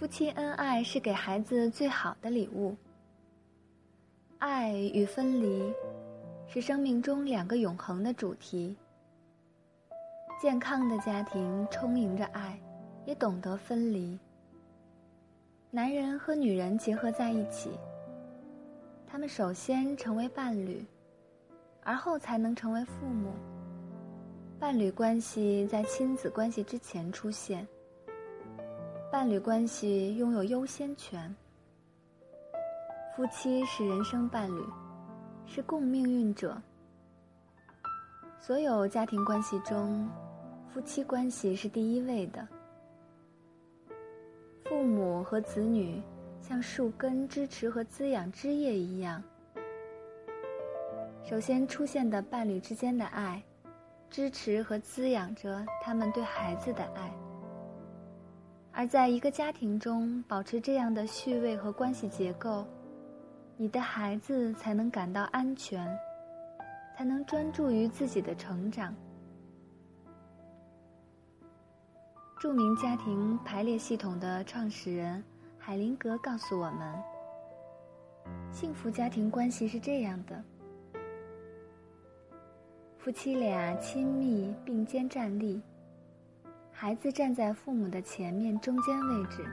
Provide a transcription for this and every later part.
夫妻恩爱是给孩子最好的礼物。爱与分离，是生命中两个永恒的主题。健康的家庭充盈着爱，也懂得分离。男人和女人结合在一起，他们首先成为伴侣，而后才能成为父母。伴侣关系在亲子关系之前出现。伴侣关系拥有优先权。夫妻是人生伴侣，是共命运者。所有家庭关系中，夫妻关系是第一位的。父母和子女像树根支持和滋养枝叶一样，首先出现的伴侣之间的爱，支持和滋养着他们对孩子的爱。而在一个家庭中保持这样的序位和关系结构，你的孩子才能感到安全，才能专注于自己的成长。著名家庭排列系统的创始人海灵格告诉我们：幸福家庭关系是这样的，夫妻俩亲密并肩站立。孩子站在父母的前面中间位置，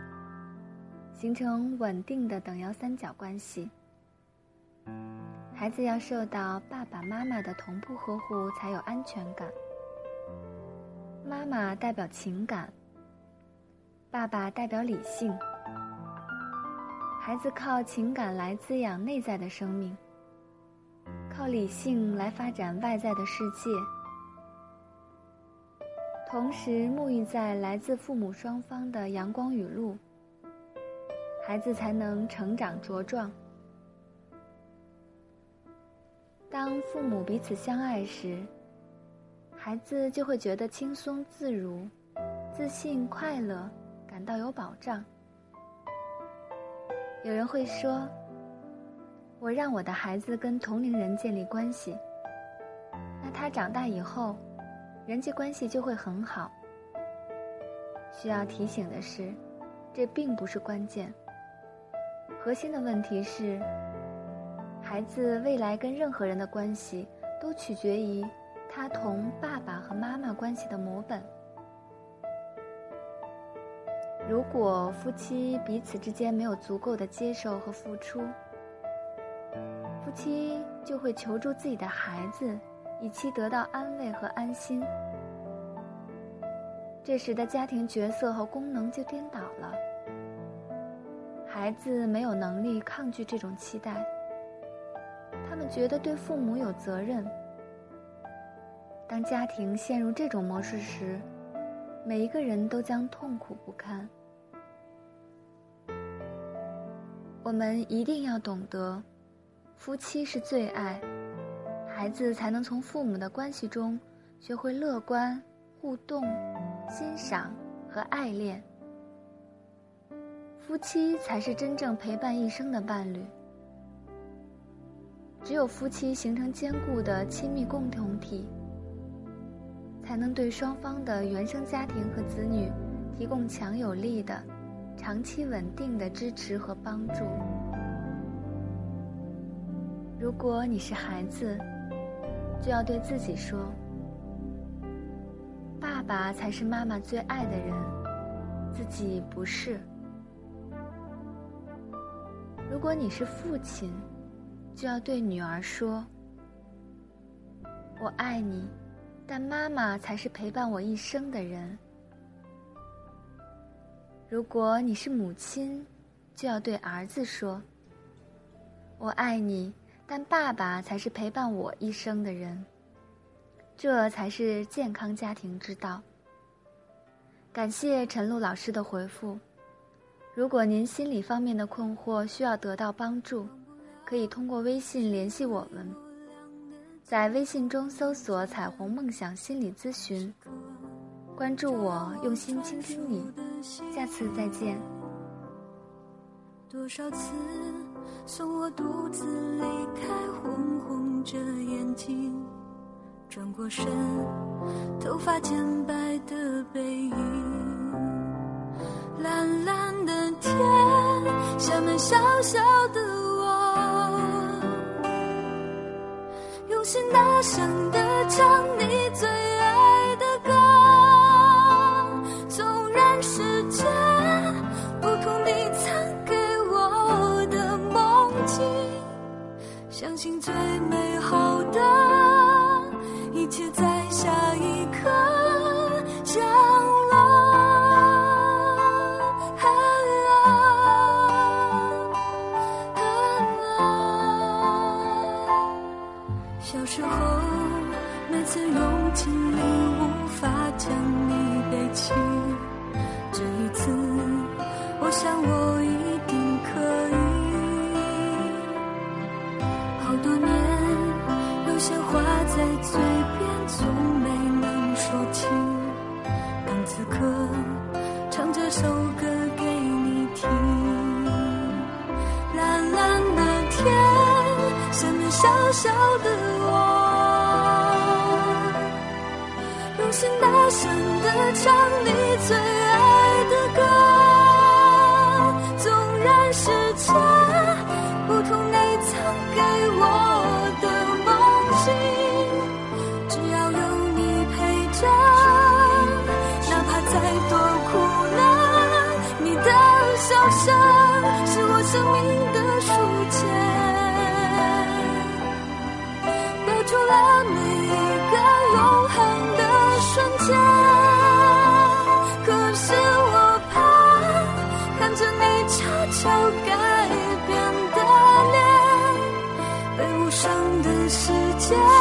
形成稳定的等腰三角关系。孩子要受到爸爸妈妈的同步呵护才有安全感。妈妈代表情感，爸爸代表理性。孩子靠情感来滋养内在的生命，靠理性来发展外在的世界。同时沐浴在来自父母双方的阳光雨露，孩子才能成长茁壮。当父母彼此相爱时，孩子就会觉得轻松自如、自信快乐，感到有保障。有人会说：“我让我的孩子跟同龄人建立关系，那他长大以后。”人际关系就会很好。需要提醒的是，这并不是关键。核心的问题是，孩子未来跟任何人的关系都取决于他同爸爸和妈妈关系的模本。如果夫妻彼此之间没有足够的接受和付出，夫妻就会求助自己的孩子。以期得到安慰和安心，这时的家庭角色和功能就颠倒了。孩子没有能力抗拒这种期待，他们觉得对父母有责任。当家庭陷入这种模式时，每一个人都将痛苦不堪。我们一定要懂得，夫妻是最爱。孩子才能从父母的关系中学会乐观、互动、欣赏和爱恋。夫妻才是真正陪伴一生的伴侣。只有夫妻形成坚固的亲密共同体，才能对双方的原生家庭和子女提供强有力的、长期稳定的支持和帮助。如果你是孩子，就要对自己说：“爸爸才是妈妈最爱的人，自己不是。”如果你是父亲，就要对女儿说：“我爱你，但妈妈才是陪伴我一生的人。”如果你是母亲，就要对儿子说：“我爱你。”但爸爸才是陪伴我一生的人，这才是健康家庭之道。感谢陈露老师的回复。如果您心理方面的困惑需要得到帮助，可以通过微信联系我们，在微信中搜索“彩虹梦想心理咨询”，关注我，用心倾听你。下次再见。多少次送我独自离开，红红着眼睛，转过身，头发渐白的背影，蓝蓝的天，下面小小的我。用心大声的。见面小小的我用心大声的唱你最爱的歌。纵然世界不同你曾给我的梦境只要有你陪着哪怕再多苦难你的笑声是我生命的书签。有改变的脸被无声的时间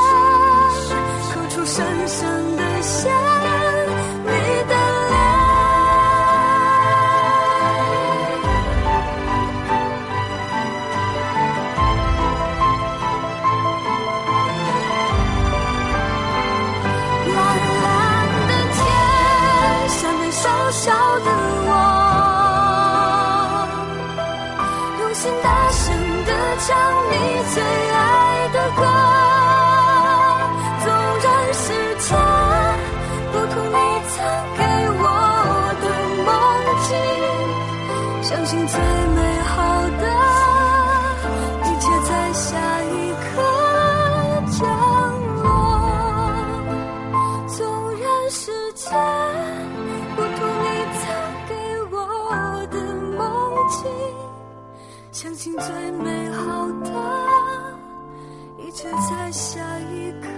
就在下一刻。